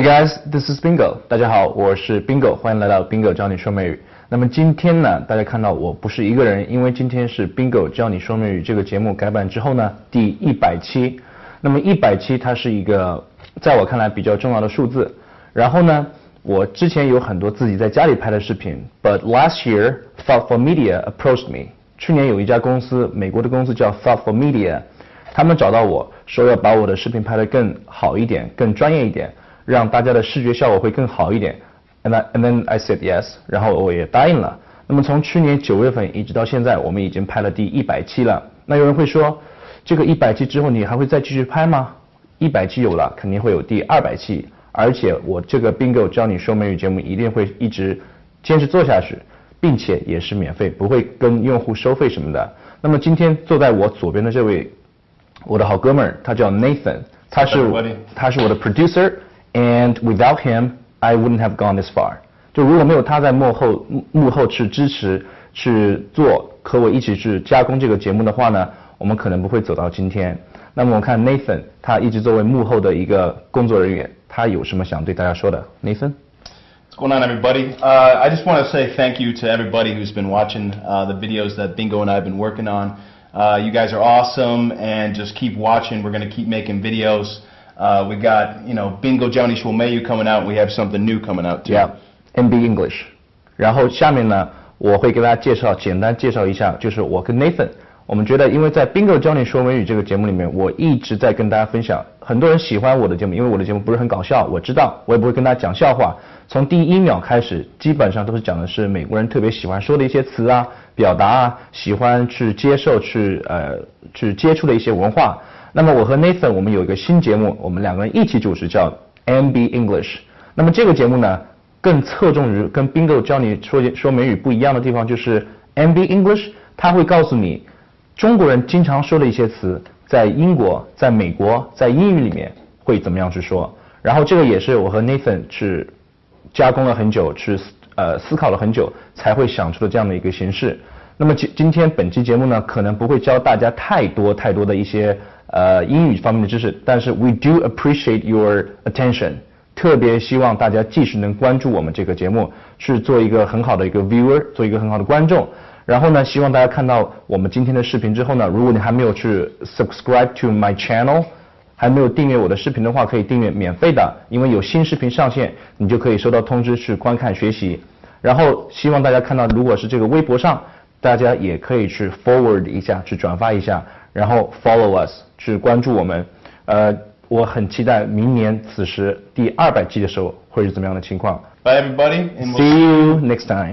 Hey guys, this is Bingo。大家好，我是 Bingo，欢迎来到 Bingo 教你说美语。那么今天呢，大家看到我不是一个人，因为今天是 Bingo 教你说美语这个节目改版之后呢，第一百期。那么一百期它是一个在我看来比较重要的数字。然后呢，我之前有很多自己在家里拍的视频，But last year, Thoughtful Media approached me。去年有一家公司，美国的公司叫 Thoughtful Media，他们找到我说要把我的视频拍得更好一点，更专业一点。让大家的视觉效果会更好一点，and and then I said yes，然后我也答应了。那么从去年九月份一直到现在，我们已经拍了第一百期了。那有人会说，这个一百期之后你还会再继续拍吗？一百期有了，肯定会有第二百期，而且我这个 Bingo 教你说美语节目一定会一直坚持做下去，并且也是免费，不会跟用户收费什么的。那么今天坐在我左边的这位，我的好哥们儿，他叫 Nathan，他是他是我的 producer。And without him, I wouldn't have gone this far. 就如果没有他在幕后幕后去支持去做和我一起去加工这个节目的话呢，我们可能不会走到今天。那么我看 Nathan，他一直作为幕后的一个工作人员，他有什么想对大家说的？Nathan。What's going on, everybody? Uh, I just want to say thank you to everybody who's been watching uh, the videos that Bingo and I have been working on. Uh, you guys are awesome, and just keep watching. We're going to keep making videos. Uh, we got, you know, Bingo Johnny Shulmayu coming out. We have something new coming out too. Yeah, MB English. 然后下面呢，我会给大家介绍，简单介绍一下，就是我跟 Nathan，我们觉得，因为在 Bingo 教你说美语这个节目里面，我一直在跟大家分享，很多人喜欢我的节目，因为我的节目不是很搞笑，我知道，我也不会跟大家讲笑话。从第一秒开始，基本上都是讲的是美国人特别喜欢说的一些词啊、表达啊，喜欢去接受、去呃去接触的一些文化。那么我和 Nathan 我们有一个新节目，我们两个人一起主持叫 MB English。那么这个节目呢，更侧重于跟 Bingo 教你说说美语不一样的地方，就是 MB English，它会告诉你中国人经常说的一些词，在英国、在美国、在英语里面会怎么样去说。然后这个也是我和 Nathan 去加工了很久，去呃思考了很久，才会想出的这样的一个形式。那么今今天本期节目呢，可能不会教大家太多太多的一些。呃，英语方面的知识，但是 we do appreciate your attention，特别希望大家继续能关注我们这个节目，去做一个很好的一个 viewer，做一个很好的观众。然后呢，希望大家看到我们今天的视频之后呢，如果你还没有去 subscribe to my channel，还没有订阅我的视频的话，可以订阅免费的，因为有新视频上线，你就可以收到通知去观看学习。然后希望大家看到，如果是这个微博上，大家也可以去 forward 一下，去转发一下。然后 follow us 去关注我们，呃，我很期待明年此时第二百期的时候会是怎么样的情况。Bye everybody. See you next time.